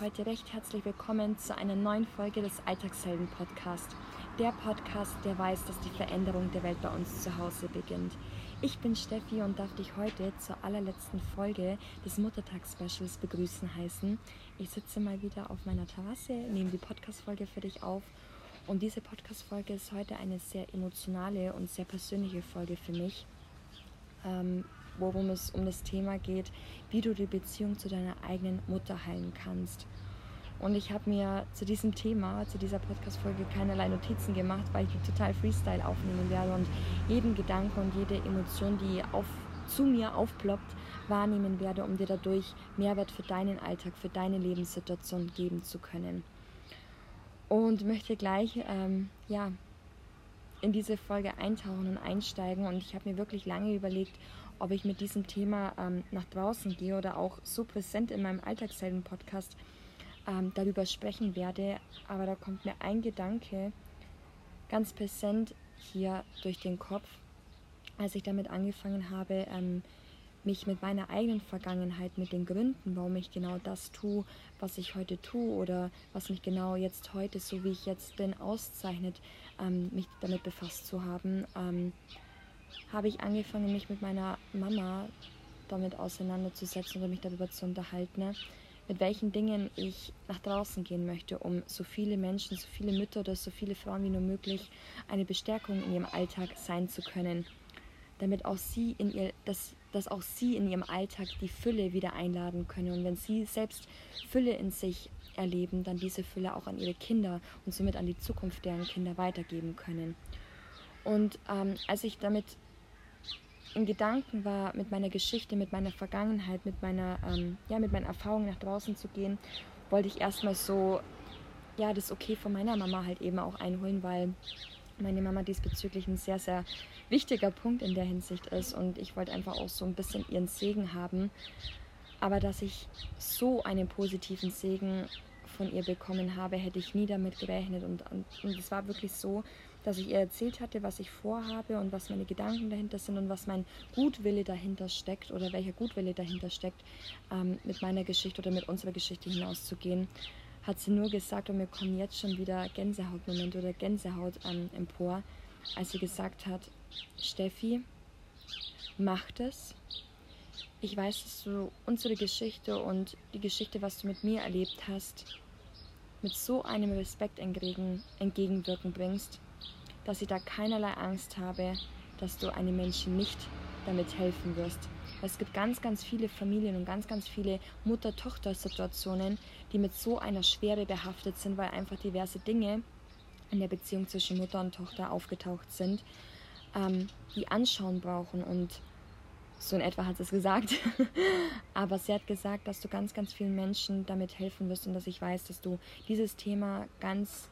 heute recht herzlich willkommen zu einer neuen Folge des Alltagshelden Podcast. Der Podcast, der weiß, dass die Veränderung der Welt bei uns zu Hause beginnt. Ich bin Steffi und darf dich heute zur allerletzten Folge des Muttertags-Specials begrüßen heißen. Ich sitze mal wieder auf meiner Terrasse, nehme die Podcast-Folge für dich auf und diese Podcast-Folge ist heute eine sehr emotionale und sehr persönliche Folge für mich. Ähm, worum es um das Thema geht, wie du die Beziehung zu deiner eigenen Mutter heilen kannst. Und ich habe mir zu diesem Thema, zu dieser Podcast-Folge keinerlei Notizen gemacht, weil ich total Freestyle aufnehmen werde und jeden Gedanke und jede Emotion, die auf, zu mir aufploppt, wahrnehmen werde, um dir dadurch Mehrwert für deinen Alltag, für deine Lebenssituation geben zu können. Und möchte gleich ähm, ja, in diese Folge eintauchen und einsteigen. Und ich habe mir wirklich lange überlegt, ob ich mit diesem Thema ähm, nach draußen gehe oder auch so präsent in meinem Alltagshelden-Podcast ähm, darüber sprechen werde. Aber da kommt mir ein Gedanke ganz präsent hier durch den Kopf, als ich damit angefangen habe, ähm, mich mit meiner eigenen Vergangenheit, mit den Gründen, warum ich genau das tue, was ich heute tue oder was mich genau jetzt heute, so wie ich jetzt bin, auszeichnet, ähm, mich damit befasst zu haben. Ähm, habe ich angefangen, mich mit meiner Mama damit auseinanderzusetzen oder mich darüber zu unterhalten, ne? Mit welchen Dingen ich nach draußen gehen möchte, um so viele Menschen, so viele Mütter oder so viele Frauen wie nur möglich eine Bestärkung in ihrem Alltag sein zu können, damit auch sie in ihr, dass, dass auch sie in ihrem Alltag die Fülle wieder einladen können und wenn sie selbst Fülle in sich erleben, dann diese Fülle auch an ihre Kinder und somit an die Zukunft deren Kinder weitergeben können. Und ähm, als ich damit in Gedanken war, mit meiner Geschichte, mit meiner Vergangenheit, mit meiner, ähm, ja, mit meinen Erfahrungen nach draußen zu gehen, wollte ich erstmal so, ja, das Okay von meiner Mama halt eben auch einholen, weil meine Mama diesbezüglich ein sehr, sehr wichtiger Punkt in der Hinsicht ist und ich wollte einfach auch so ein bisschen ihren Segen haben. Aber dass ich so einen positiven Segen von ihr bekommen habe, hätte ich nie damit gerechnet und, es war wirklich so, dass ich ihr erzählt hatte, was ich vorhabe und was meine Gedanken dahinter sind und was mein Gutwille dahinter steckt oder welcher Gutwille dahinter steckt, ähm, mit meiner Geschichte oder mit unserer Geschichte hinauszugehen, hat sie nur gesagt und mir kommen jetzt schon wieder Gänsehautmomente oder Gänsehaut ähm, empor, als sie gesagt hat, Steffi, mach das. Ich weiß, dass du unsere Geschichte und die Geschichte, was du mit mir erlebt hast, mit so einem Respekt entgegen, entgegenwirken bringst, dass ich da keinerlei Angst habe, dass du einem Menschen nicht damit helfen wirst. Es gibt ganz, ganz viele Familien und ganz, ganz viele Mutter-Tochter-Situationen, die mit so einer Schwere behaftet sind, weil einfach diverse Dinge in der Beziehung zwischen Mutter und Tochter aufgetaucht sind, ähm, die Anschauen brauchen. Und so in etwa hat sie es gesagt. Aber sie hat gesagt, dass du ganz, ganz vielen Menschen damit helfen wirst und dass ich weiß, dass du dieses Thema ganz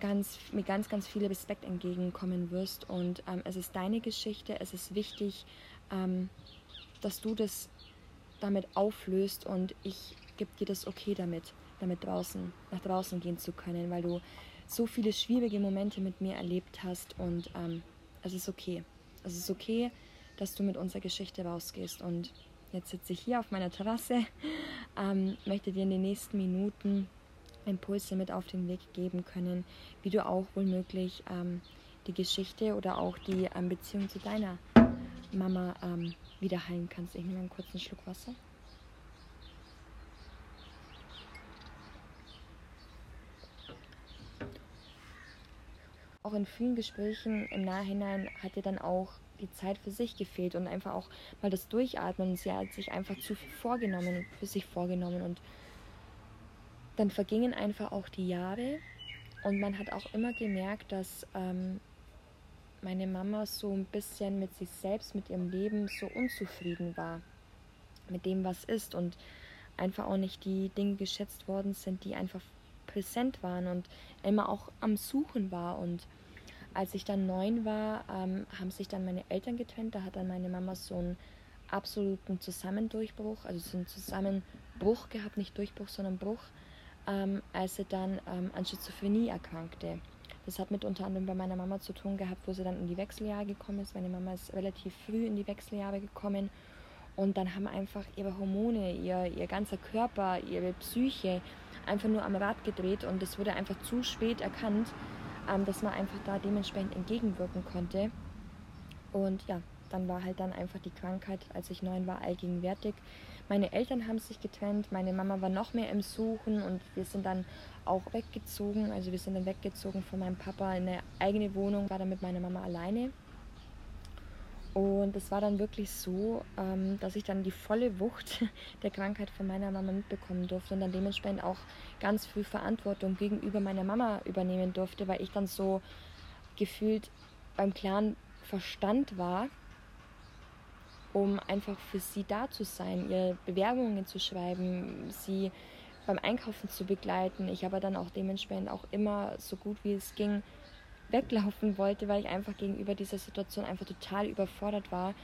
ganz, mit ganz, ganz viel Respekt entgegenkommen wirst. Und ähm, es ist deine Geschichte, es ist wichtig, ähm, dass du das damit auflöst und ich gebe dir das okay damit, damit draußen, nach draußen gehen zu können, weil du so viele schwierige Momente mit mir erlebt hast und ähm, es ist okay. Es ist okay, dass du mit unserer Geschichte rausgehst und jetzt sitze ich hier auf meiner Terrasse, ähm, möchte dir in den nächsten Minuten Impulse mit auf den Weg geben können, wie du auch womöglich ähm, die Geschichte oder auch die ähm, Beziehung zu deiner Mama ähm, wieder heilen kannst. Ich nehme einen kurzen Schluck Wasser. Auch in vielen Gesprächen im Nachhinein hat dir dann auch die Zeit für sich gefehlt und einfach auch mal das Durchatmen. Sie hat sich einfach zu viel vorgenommen, für sich vorgenommen und dann vergingen einfach auch die Jahre und man hat auch immer gemerkt, dass ähm, meine Mama so ein bisschen mit sich selbst, mit ihrem Leben so unzufrieden war, mit dem, was ist und einfach auch nicht die Dinge geschätzt worden sind, die einfach präsent waren und immer auch am Suchen war. Und als ich dann neun war, ähm, haben sich dann meine Eltern getrennt. Da hat dann meine Mama so einen absoluten Zusammendurchbruch, also so einen Zusammenbruch gehabt, nicht Durchbruch, sondern Bruch, ähm, als sie dann ähm, an Schizophrenie erkrankte. Das hat mit unter anderem bei meiner Mama zu tun gehabt, wo sie dann in die Wechseljahre gekommen ist. Meine Mama ist relativ früh in die Wechseljahre gekommen und dann haben einfach ihre Hormone, ihr, ihr ganzer Körper, ihre Psyche einfach nur am Rad gedreht und es wurde einfach zu spät erkannt, ähm, dass man einfach da dementsprechend entgegenwirken konnte. Und ja, dann war halt dann einfach die Krankheit, als ich neun war, allgegenwärtig. Meine Eltern haben sich getrennt, meine Mama war noch mehr im Suchen und wir sind dann auch weggezogen. Also wir sind dann weggezogen von meinem Papa in eine eigene Wohnung, war dann mit meiner Mama alleine. Und es war dann wirklich so, ähm, dass ich dann die volle Wucht der Krankheit von meiner Mama mitbekommen durfte und dann dementsprechend auch ganz früh Verantwortung gegenüber meiner Mama übernehmen durfte, weil ich dann so gefühlt beim klaren Verstand war, um einfach für sie da zu sein, ihr Bewerbungen zu schreiben, sie beim Einkaufen zu begleiten. Ich aber dann auch dementsprechend auch immer so gut wie es ging weglaufen wollte, weil ich einfach gegenüber dieser Situation einfach total überfordert war.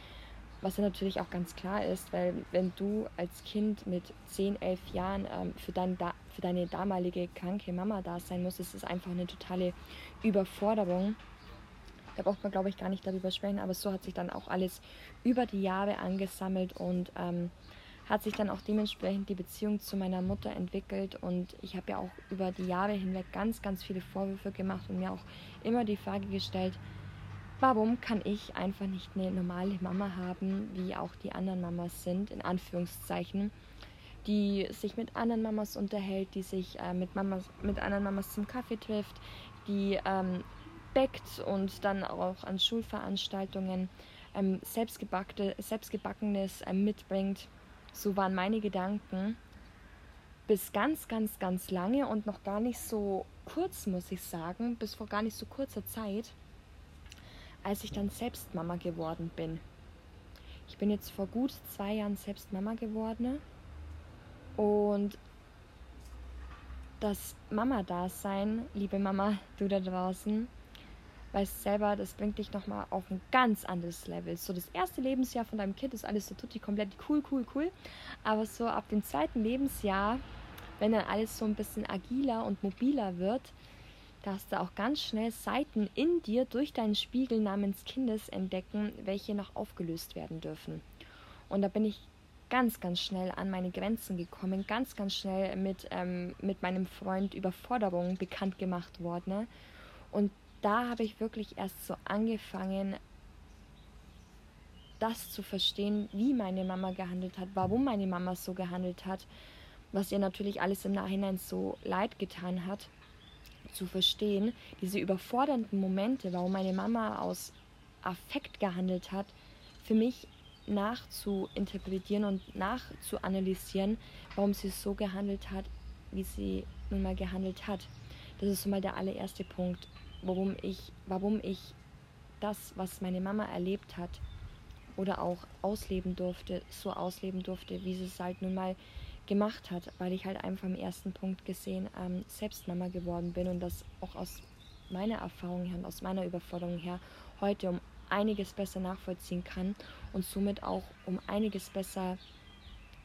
Was ja natürlich auch ganz klar ist, weil wenn du als Kind mit 10, 11 Jahren ähm, für, dein da für deine damalige kranke Mama da sein musst, ist es einfach eine totale Überforderung. Da braucht man, glaube ich, gar nicht darüber sprechen, aber so hat sich dann auch alles über die Jahre angesammelt und ähm, hat sich dann auch dementsprechend die Beziehung zu meiner Mutter entwickelt und ich habe ja auch über die Jahre hinweg ganz, ganz viele Vorwürfe gemacht und mir auch immer die Frage gestellt, warum kann ich einfach nicht eine normale Mama haben, wie auch die anderen Mamas sind, in Anführungszeichen, die sich mit anderen Mamas unterhält, die sich äh, mit, Mamas, mit anderen Mamas zum Kaffee trifft, die ähm, backt und dann auch an Schulveranstaltungen ähm, selbstgebackenes ähm, mitbringt. So waren meine Gedanken bis ganz, ganz, ganz lange und noch gar nicht so kurz, muss ich sagen, bis vor gar nicht so kurzer Zeit, als ich dann selbst Mama geworden bin. Ich bin jetzt vor gut zwei Jahren selbst Mama geworden und das Mama-Dasein, liebe Mama, du da draußen, weißt selber, das bringt dich nochmal auf ein ganz anderes Level. So das erste Lebensjahr von deinem Kind ist alles so tutti komplett cool, cool, cool. Aber so ab dem zweiten Lebensjahr, wenn dann alles so ein bisschen agiler und mobiler wird, da hast du auch ganz schnell Seiten in dir durch deinen Spiegel namens Kindes entdecken, welche noch aufgelöst werden dürfen. Und da bin ich ganz, ganz schnell an meine Grenzen gekommen, ganz, ganz schnell mit, ähm, mit meinem Freund Überforderungen bekannt gemacht worden. Ne? Und da habe ich wirklich erst so angefangen, das zu verstehen, wie meine Mama gehandelt hat, warum meine Mama so gehandelt hat, was ihr natürlich alles im Nachhinein so leid getan hat, zu verstehen, diese überfordernden Momente, warum meine Mama aus Affekt gehandelt hat, für mich nachzuinterpretieren und nachzuanalysieren, warum sie so gehandelt hat, wie sie nun mal gehandelt hat. Das ist so mal der allererste Punkt warum ich, warum ich das, was meine Mama erlebt hat oder auch ausleben durfte, so ausleben durfte, wie sie es halt nun mal gemacht hat, weil ich halt einfach im ersten Punkt gesehen ähm, selbst Mama geworden bin und das auch aus meiner Erfahrung her und aus meiner Überforderung her heute um einiges besser nachvollziehen kann und somit auch um einiges besser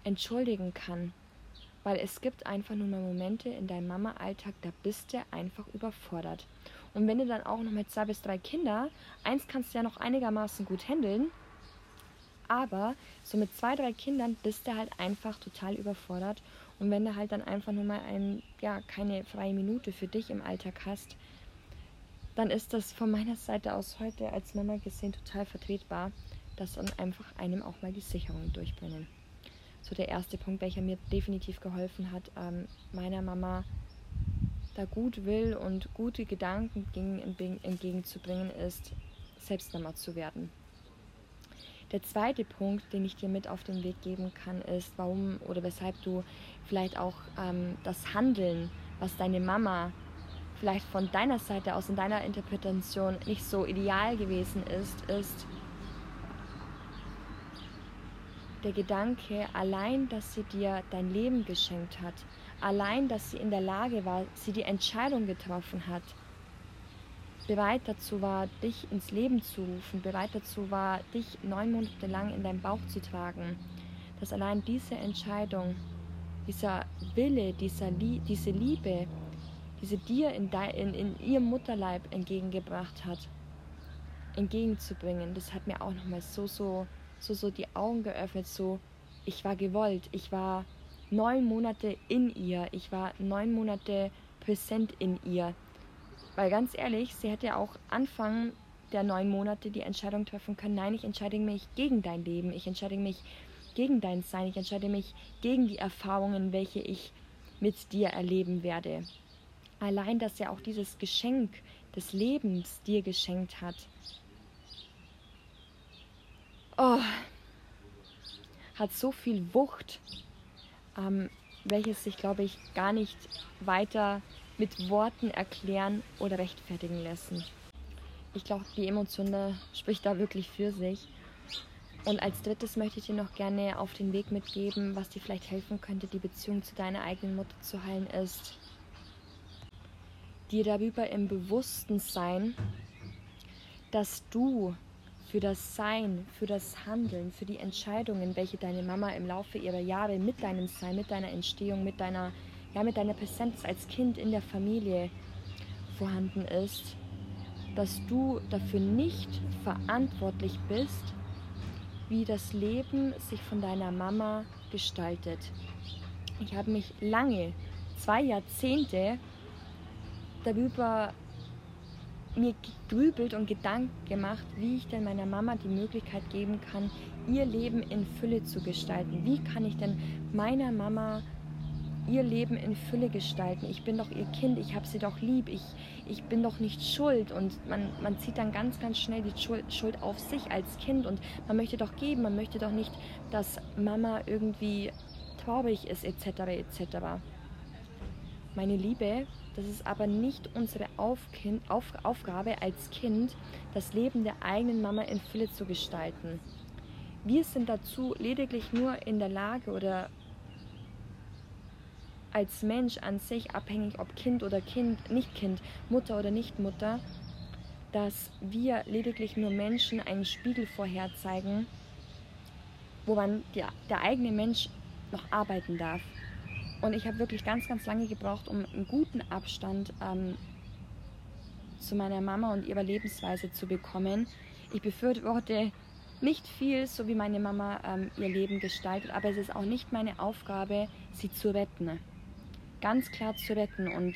entschuldigen kann. Weil es gibt einfach nur mal Momente in deinem Mama-Alltag, da bist du einfach überfordert. Und wenn du dann auch noch mit zwei bis drei Kinder, eins kannst du ja noch einigermaßen gut handeln, aber so mit zwei, drei Kindern bist du halt einfach total überfordert. Und wenn du halt dann einfach nur mal ein, ja, keine freie Minute für dich im Alltag hast, dann ist das von meiner Seite aus heute als Mama gesehen total vertretbar, dass dann einfach einem auch mal die Sicherung durchbrennen. So der erste Punkt, welcher mir definitiv geholfen hat, ähm, meiner Mama da gut will und gute Gedanken entgegenzubringen, ist, Selbstnummer zu werden. Der zweite Punkt, den ich dir mit auf den Weg geben kann, ist, warum oder weshalb du vielleicht auch ähm, das Handeln, was deine Mama vielleicht von deiner Seite aus in deiner Interpretation nicht so ideal gewesen ist, ist, der Gedanke, allein, dass sie dir dein Leben geschenkt hat, allein, dass sie in der Lage war, sie die Entscheidung getroffen hat, bereit dazu war, dich ins Leben zu rufen, bereit dazu war, dich neun Monate lang in deinem Bauch zu tragen, dass allein diese Entscheidung, dieser Wille, dieser Lie diese Liebe, diese dir in, in, in ihrem Mutterleib entgegengebracht hat, entgegenzubringen, das hat mir auch nochmal so, so, so, so die Augen geöffnet, so, ich war gewollt, ich war neun Monate in ihr, ich war neun Monate präsent in ihr. Weil ganz ehrlich, sie hätte auch Anfang der neun Monate die Entscheidung treffen können, nein, ich entscheide mich gegen dein Leben, ich entscheide mich gegen dein Sein, ich entscheide mich gegen die Erfahrungen, welche ich mit dir erleben werde. Allein, dass er auch dieses Geschenk des Lebens dir geschenkt hat, oh, hat so viel Wucht, ähm, welches sich, glaube ich, gar nicht weiter mit Worten erklären oder rechtfertigen lassen. Ich glaube, die Emotion spricht da wirklich für sich. Und als drittes möchte ich dir noch gerne auf den Weg mitgeben, was dir vielleicht helfen könnte, die Beziehung zu deiner eigenen Mutter zu heilen, ist dir darüber im Bewussten sein, dass du für das Sein, für das Handeln, für die Entscheidungen, welche deine Mama im Laufe ihrer Jahre mit deinem Sein, mit deiner Entstehung, mit deiner, ja, mit deiner Präsenz als Kind in der Familie vorhanden ist, dass du dafür nicht verantwortlich bist, wie das Leben sich von deiner Mama gestaltet. Ich habe mich lange, zwei Jahrzehnte, darüber mir gegrübelt und Gedanken gemacht, wie ich denn meiner Mama die Möglichkeit geben kann, ihr Leben in Fülle zu gestalten. Wie kann ich denn meiner Mama ihr Leben in Fülle gestalten? Ich bin doch ihr Kind, ich habe sie doch lieb, ich, ich bin doch nicht schuld. Und man, man zieht dann ganz, ganz schnell die Schuld, Schuld auf sich als Kind und man möchte doch geben, man möchte doch nicht, dass Mama irgendwie traurig ist, etc. etc. Meine Liebe, das ist aber nicht unsere Aufkind, Auf, Aufgabe als Kind, das Leben der eigenen Mama in Fülle zu gestalten. Wir sind dazu lediglich nur in der Lage oder als Mensch an sich, abhängig ob Kind oder Kind, nicht Kind, Mutter oder nicht Mutter, dass wir lediglich nur Menschen einen Spiegel vorherzeigen, wo man der, der eigene Mensch noch arbeiten darf. Und ich habe wirklich ganz, ganz lange gebraucht, um einen guten Abstand ähm, zu meiner Mama und ihrer Lebensweise zu bekommen. Ich befürworte nicht viel, so wie meine Mama ähm, ihr Leben gestaltet, aber es ist auch nicht meine Aufgabe, sie zu retten. Ganz klar zu retten und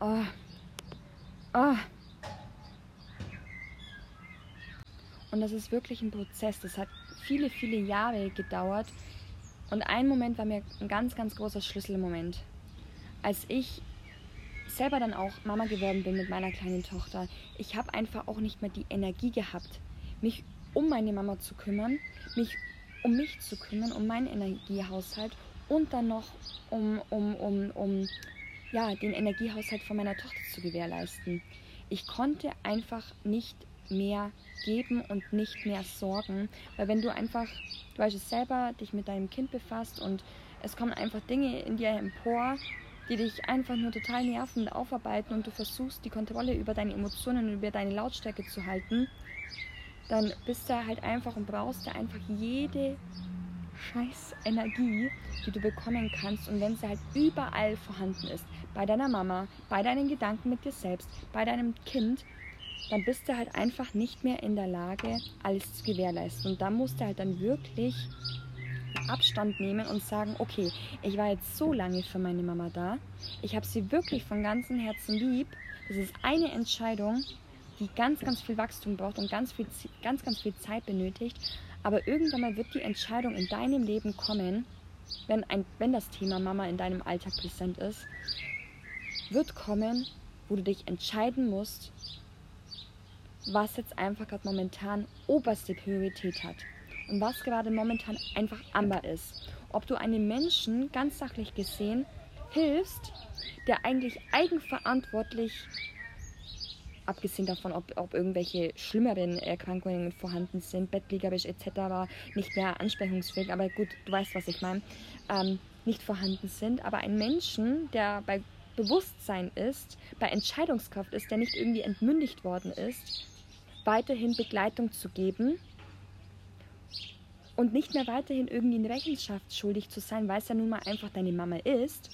oh, oh. Und das ist wirklich ein Prozess. Das hat viele, viele Jahre gedauert, und ein Moment war mir ein ganz, ganz großer Schlüsselmoment. Als ich selber dann auch Mama geworden bin mit meiner kleinen Tochter, ich habe einfach auch nicht mehr die Energie gehabt, mich um meine Mama zu kümmern, mich um mich zu kümmern, um meinen Energiehaushalt und dann noch um, um, um, um ja, den Energiehaushalt von meiner Tochter zu gewährleisten. Ich konnte einfach nicht mehr geben und nicht mehr sorgen. Weil wenn du einfach, du weißt es selber, dich mit deinem Kind befasst und es kommen einfach Dinge in dir empor, die dich einfach nur total nerven und aufarbeiten und du versuchst die Kontrolle über deine Emotionen und über deine Lautstärke zu halten, dann bist du halt einfach und brauchst du einfach jede scheiß Energie, die du bekommen kannst und wenn sie halt überall vorhanden ist, bei deiner Mama, bei deinen Gedanken mit dir selbst, bei deinem Kind, dann bist du halt einfach nicht mehr in der Lage, alles zu gewährleisten. Und da musst du halt dann wirklich Abstand nehmen und sagen, okay, ich war jetzt so lange für meine Mama da, ich habe sie wirklich von ganzem Herzen lieb. Das ist eine Entscheidung, die ganz, ganz viel Wachstum braucht und ganz, viel, ganz, ganz viel Zeit benötigt. Aber irgendwann mal wird die Entscheidung in deinem Leben kommen, wenn, ein, wenn das Thema Mama in deinem Alltag präsent ist, wird kommen, wo du dich entscheiden musst, was jetzt einfach gerade momentan oberste Priorität hat und was gerade momentan einfach Amber ist. Ob du einem Menschen ganz sachlich gesehen hilfst, der eigentlich eigenverantwortlich abgesehen davon, ob, ob irgendwelche schlimmeren Erkrankungen vorhanden sind, bettlägerisch etc., nicht mehr ansprechungsfähig, aber gut, du weißt, was ich meine, ähm, nicht vorhanden sind. Aber ein Menschen, der bei Bewusstsein ist, bei Entscheidungskraft ist, der nicht irgendwie entmündigt worden ist, weiterhin Begleitung zu geben und nicht mehr weiterhin irgendwie in Rechenschaft schuldig zu sein, weil es ja nun mal einfach deine Mama ist,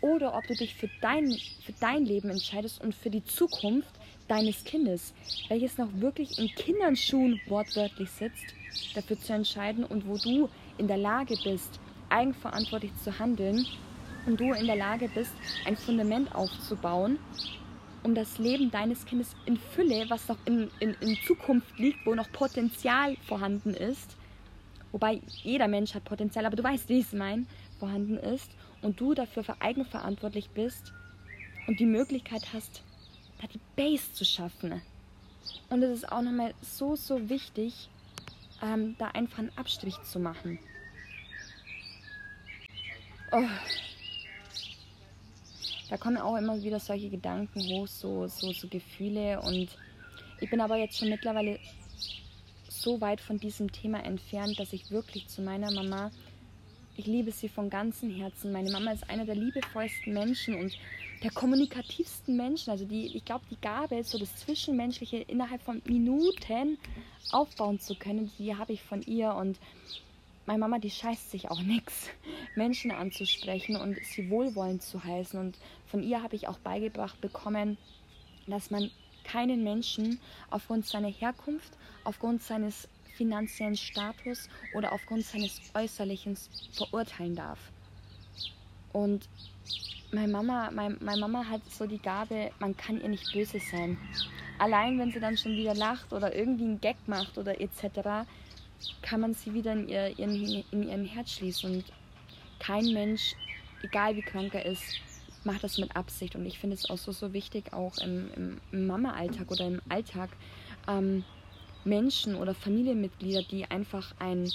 oder ob du dich für dein, für dein Leben entscheidest und für die Zukunft deines Kindes, welches noch wirklich in Kinderschuhen wortwörtlich sitzt, dafür zu entscheiden und wo du in der Lage bist, eigenverantwortlich zu handeln und du in der Lage bist, ein Fundament aufzubauen, um das Leben deines Kindes in Fülle, was noch in, in, in Zukunft liegt, wo noch Potenzial vorhanden ist, wobei jeder Mensch hat Potenzial, aber du weißt, wie es meine, vorhanden ist und du dafür eigenverantwortlich bist und die Möglichkeit hast, da die Base zu schaffen. Und es ist auch nochmal so, so wichtig, ähm, da einfach einen Abstrich zu machen. Oh. Da kommen auch immer wieder solche Gedanken hoch, so, so, so Gefühle. Und ich bin aber jetzt schon mittlerweile so weit von diesem Thema entfernt, dass ich wirklich zu meiner Mama ich liebe sie von ganzem Herzen. Meine Mama ist einer der liebevollsten Menschen und der kommunikativsten Menschen. Also die, ich glaube, die Gabe, so das Zwischenmenschliche innerhalb von Minuten aufbauen zu können, die habe ich von ihr. Und meine Mama, die scheißt sich auch nichts, Menschen anzusprechen und sie wohlwollend zu heißen. Und von ihr habe ich auch beigebracht bekommen, dass man keinen Menschen aufgrund seiner Herkunft, aufgrund seines finanziellen Status oder aufgrund seines Äußerlichen verurteilen darf. Und meine Mama, mein, meine Mama hat so die Gabe, man kann ihr nicht böse sein. Allein wenn sie dann schon wieder lacht oder irgendwie einen Gag macht oder etc., kann man sie wieder in, ihr, in, in ihren Herz schließen. Und kein Mensch, egal wie krank er ist, macht das mit Absicht. Und ich finde es auch so, so wichtig, auch im, im, im Mama-Alltag oder im Alltag, ähm, Menschen oder Familienmitglieder, die einfach ein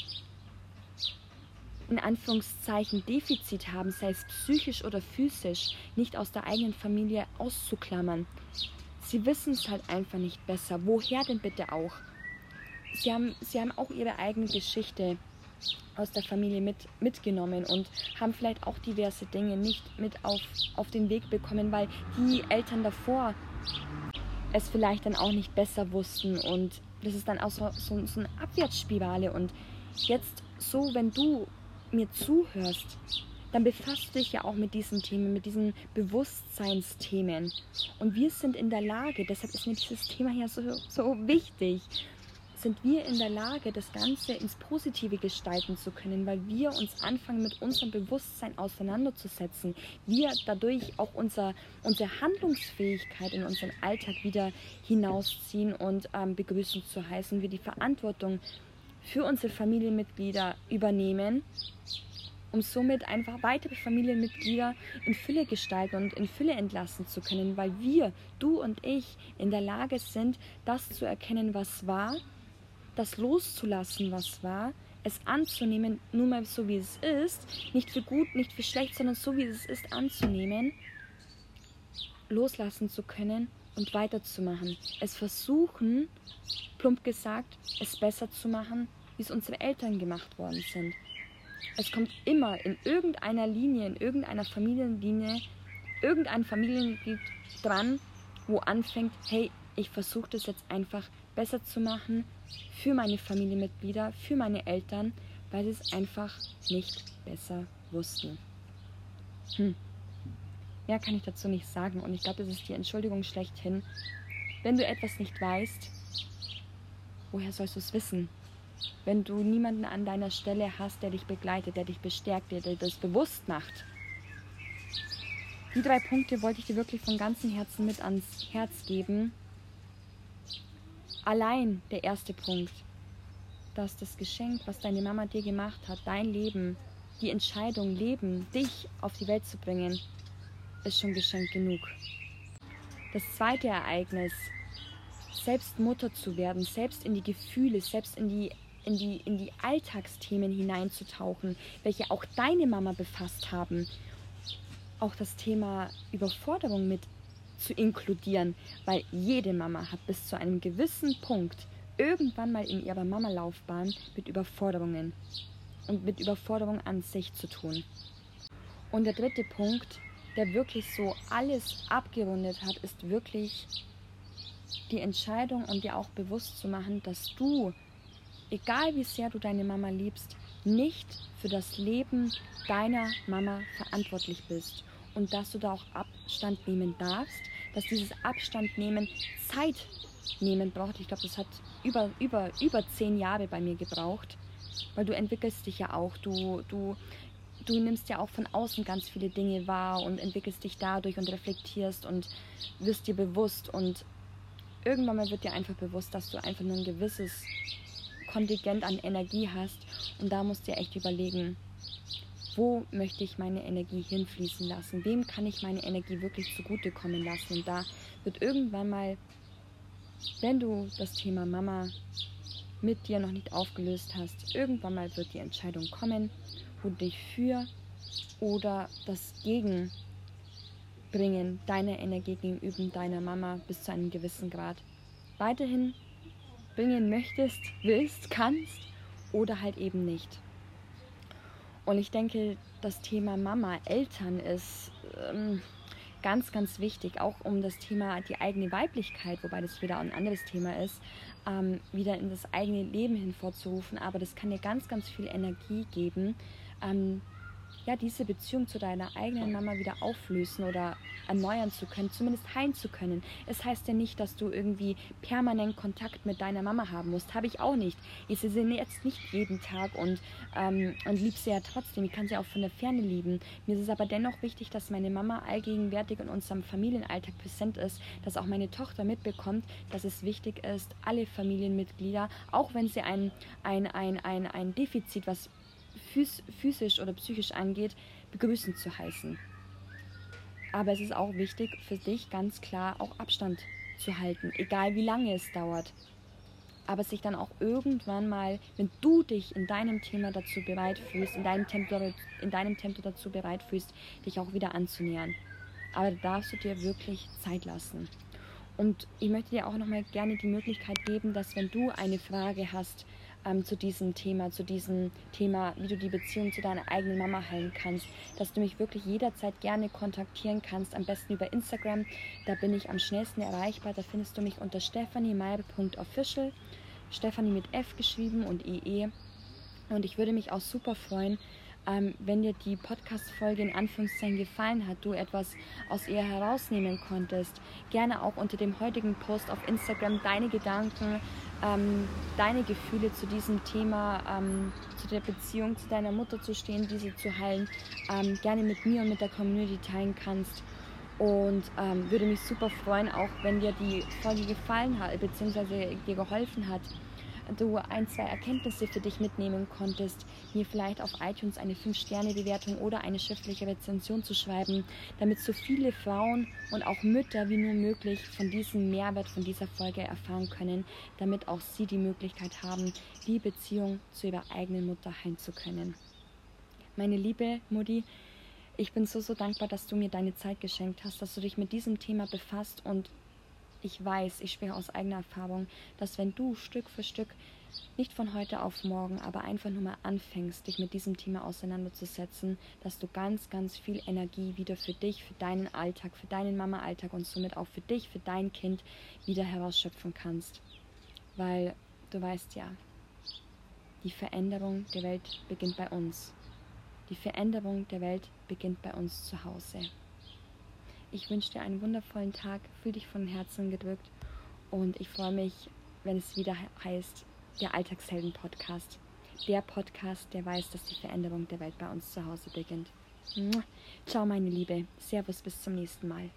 in Anführungszeichen Defizit haben, sei es psychisch oder physisch, nicht aus der eigenen Familie auszuklammern. Sie wissen es halt einfach nicht besser. Woher denn bitte auch? Sie haben, sie haben auch ihre eigene Geschichte aus der Familie mit, mitgenommen und haben vielleicht auch diverse Dinge nicht mit auf, auf den Weg bekommen, weil die Eltern davor es vielleicht dann auch nicht besser wussten und das ist dann auch so, so, so eine Abwärtsspirale. Und jetzt so, wenn du mir zuhörst, dann befasst dich ja auch mit diesen Themen, mit diesen Bewusstseinsthemen. Und wir sind in der Lage, deshalb ist mir dieses Thema hier so, so wichtig, sind wir in der Lage, das Ganze ins Positive gestalten zu können, weil wir uns anfangen, mit unserem Bewusstsein auseinanderzusetzen. Wir dadurch auch unser, unsere Handlungsfähigkeit in unseren Alltag wieder hinausziehen und ähm, begrüßen zu heißen, wir die Verantwortung für unsere Familienmitglieder übernehmen um somit einfach weitere Familienmitglieder in Fülle gestalten und in Fülle entlassen zu können, weil wir, du und ich, in der Lage sind, das zu erkennen, was war das loszulassen, was war, es anzunehmen, nur mal so wie es ist, nicht für gut, nicht für schlecht, sondern so wie es ist anzunehmen, loslassen zu können und weiterzumachen. Es versuchen, plump gesagt, es besser zu machen, wie es unsere Eltern gemacht worden sind. Es kommt immer in irgendeiner Linie, in irgendeiner Familienlinie, irgendein Familienmitglied dran, wo anfängt, hey, ich versuche das jetzt einfach besser zu machen für meine Familienmitglieder, für meine Eltern, weil sie es einfach nicht besser wussten. Hm. Mehr kann ich dazu nicht sagen und ich glaube, das ist die Entschuldigung schlechthin. Wenn du etwas nicht weißt, woher sollst du es wissen? Wenn du niemanden an deiner Stelle hast, der dich begleitet, der dich bestärkt, der dir das bewusst macht. Die drei Punkte wollte ich dir wirklich von ganzem Herzen mit ans Herz geben, Allein der erste Punkt, dass das Geschenk, was deine Mama dir gemacht hat, dein Leben, die Entscheidung, Leben, dich auf die Welt zu bringen, ist schon Geschenk genug. Das zweite Ereignis, selbst Mutter zu werden, selbst in die Gefühle, selbst in die, in die, in die Alltagsthemen hineinzutauchen, welche auch deine Mama befasst haben. Auch das Thema Überforderung mit zu inkludieren, weil jede Mama hat bis zu einem gewissen Punkt irgendwann mal in ihrer Mama-Laufbahn mit Überforderungen und mit Überforderung an sich zu tun. Und der dritte Punkt, der wirklich so alles abgerundet hat, ist wirklich die Entscheidung und dir auch bewusst zu machen, dass du, egal wie sehr du deine Mama liebst, nicht für das Leben deiner Mama verantwortlich bist und dass du da auch Abstand nehmen darfst, dass dieses Abstand nehmen Zeit nehmen braucht. Ich glaube, das hat über, über, über zehn Jahre bei mir gebraucht, weil du entwickelst dich ja auch. Du, du, du nimmst ja auch von außen ganz viele Dinge wahr und entwickelst dich dadurch und reflektierst und wirst dir bewusst und irgendwann mal wird dir einfach bewusst, dass du einfach nur ein gewisses Kontingent an Energie hast und da musst du dir echt überlegen, wo möchte ich meine Energie hinfließen lassen? Wem kann ich meine Energie wirklich zugutekommen lassen? Und da wird irgendwann mal, wenn du das Thema Mama mit dir noch nicht aufgelöst hast, irgendwann mal wird die Entscheidung kommen, wo du dich für oder das Gegenbringen deiner Energie gegenüber deiner Mama bis zu einem gewissen Grad weiterhin bringen möchtest, willst, kannst oder halt eben nicht. Und ich denke, das Thema Mama, Eltern ist ähm, ganz, ganz wichtig, auch um das Thema die eigene Weiblichkeit, wobei das wieder ein anderes Thema ist, ähm, wieder in das eigene Leben hinvorzurufen. Aber das kann dir ganz, ganz viel Energie geben, ähm, ja, diese Beziehung zu deiner eigenen Mama wieder auflösen oder erneuern zu können, zumindest heilen zu können. Es heißt ja nicht, dass du irgendwie permanent Kontakt mit deiner Mama haben musst. Habe ich auch nicht. Ich sehe sie jetzt nicht jeden Tag und, ähm, und liebe sie ja trotzdem. Ich kann sie auch von der Ferne lieben. Mir ist es aber dennoch wichtig, dass meine Mama allgegenwärtig in unserem Familienalltag präsent ist, dass auch meine Tochter mitbekommt, dass es wichtig ist, alle Familienmitglieder, auch wenn sie ein, ein, ein, ein, ein Defizit, was physisch oder psychisch angeht, begrüßen zu heißen. Aber es ist auch wichtig für dich ganz klar auch Abstand zu halten, egal wie lange es dauert. Aber sich dann auch irgendwann mal, wenn du dich in deinem Thema dazu bereit fühlst, in deinem Tempo, in deinem Tempo dazu bereit fühlst, dich auch wieder anzunähern. Aber da darfst du dir wirklich Zeit lassen. Und ich möchte dir auch nochmal gerne die Möglichkeit geben, dass wenn du eine Frage hast, ähm, zu diesem Thema, zu diesem Thema, wie du die Beziehung zu deiner eigenen Mama heilen kannst, dass du mich wirklich jederzeit gerne kontaktieren kannst, am besten über Instagram. Da bin ich am schnellsten erreichbar. Da findest du mich unter stephaniemeibe.official. Stephanie mit F geschrieben und EE. Und ich würde mich auch super freuen, ähm, wenn dir die Podcast-Folge in Anführungszeichen gefallen hat, du etwas aus ihr herausnehmen konntest, gerne auch unter dem heutigen Post auf Instagram deine Gedanken, ähm, deine Gefühle zu diesem Thema, ähm, zu der Beziehung zu deiner Mutter zu stehen, diese zu heilen, ähm, gerne mit mir und mit der Community teilen kannst. Und ähm, würde mich super freuen, auch wenn dir die Folge gefallen hat, beziehungsweise dir geholfen hat, du ein, zwei Erkenntnisse für dich mitnehmen konntest, mir vielleicht auf iTunes eine 5-Sterne-Bewertung oder eine schriftliche Rezension zu schreiben, damit so viele Frauen und auch Mütter wie nur möglich von diesem Mehrwert von dieser Folge erfahren können, damit auch sie die Möglichkeit haben, die Beziehung zu ihrer eigenen Mutter heilen zu können. Meine liebe Mutti, ich bin so, so dankbar, dass du mir deine Zeit geschenkt hast, dass du dich mit diesem Thema befasst und ich weiß, ich spreche aus eigener Erfahrung, dass wenn du Stück für Stück, nicht von heute auf morgen, aber einfach nur mal anfängst, dich mit diesem Thema auseinanderzusetzen, dass du ganz, ganz viel Energie wieder für dich, für deinen Alltag, für deinen Mama-Alltag und somit auch für dich, für dein Kind wieder herausschöpfen kannst. Weil du weißt ja, die Veränderung der Welt beginnt bei uns. Die Veränderung der Welt beginnt bei uns zu Hause. Ich wünsche dir einen wundervollen Tag, fühl dich von Herzen gedrückt und ich freue mich, wenn es wieder heißt, der Alltagshelden-Podcast. Der Podcast, der weiß, dass die Veränderung der Welt bei uns zu Hause beginnt. Ciao, meine Liebe. Servus, bis zum nächsten Mal.